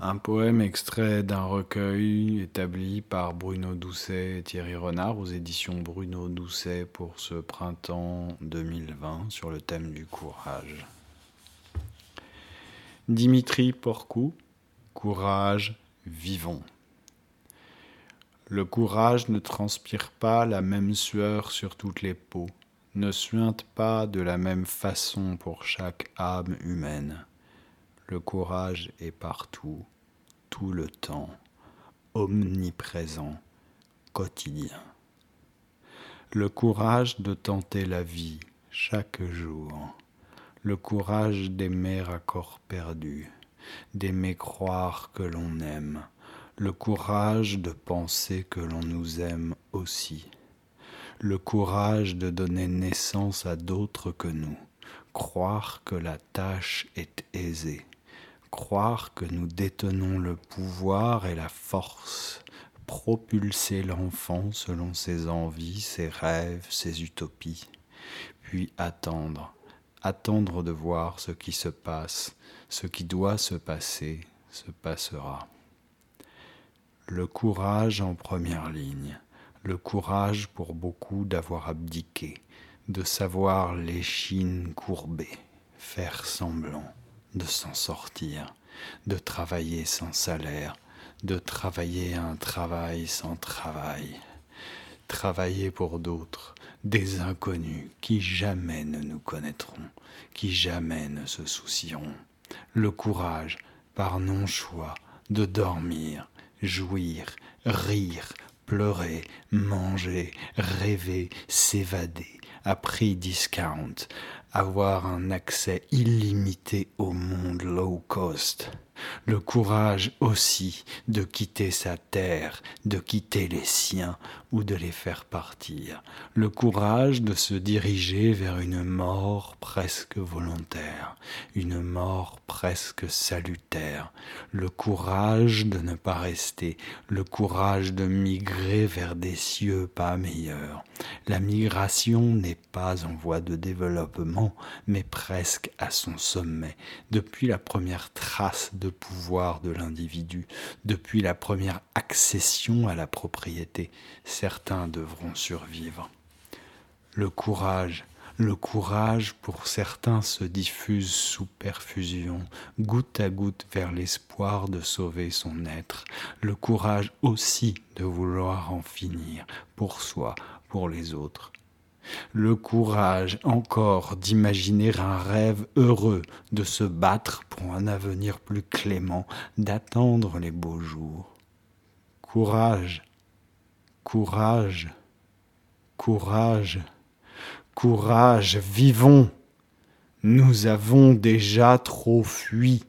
Un poème extrait d'un recueil établi par Bruno Doucet et Thierry Renard aux éditions Bruno Doucet pour ce printemps 2020 sur le thème du courage. Dimitri Porcou, Courage, vivons. Le courage ne transpire pas la même sueur sur toutes les peaux, ne suinte pas de la même façon pour chaque âme humaine. Le courage est partout, tout le temps, omniprésent, quotidien. Le courage de tenter la vie chaque jour. Le courage d'aimer à corps perdu, d'aimer croire que l'on aime. Le courage de penser que l'on nous aime aussi. Le courage de donner naissance à d'autres que nous. Croire que la tâche est aisée croire que nous détenons le pouvoir et la force, propulser l'enfant selon ses envies, ses rêves, ses utopies, puis attendre, attendre de voir ce qui se passe, ce qui doit se passer, se passera. Le courage en première ligne, le courage pour beaucoup d'avoir abdiqué, de savoir l'échine courbée, faire semblant de s'en sortir, de travailler sans salaire, de travailler un travail sans travail, travailler pour d'autres, des inconnus qui jamais ne nous connaîtront, qui jamais ne se soucieront. Le courage, par non-choix, de dormir, jouir, rire, pleurer, manger, rêver, s'évader, à prix discount, avoir un accès illimité au monde low cost, le courage aussi de quitter sa terre, de quitter les siens ou de les faire partir, le courage de se diriger vers une mort presque volontaire, une mort presque salutaire, le courage de ne pas rester, le courage de migrer vers des cieux pas meilleurs. La migration n'est pas en voie de développement, mais presque à son sommet, depuis la première trace de pouvoir de l'individu, depuis la première accession à la propriété, certains devront survivre. Le courage, le courage pour certains se diffuse sous perfusion, goutte à goutte vers l'espoir de sauver son être, le courage aussi de vouloir en finir pour soi, pour les autres, le courage encore d'imaginer un rêve heureux, de se battre pour un avenir plus clément, d'attendre les beaux jours. Courage, courage, courage, courage, vivons. Nous avons déjà trop fui.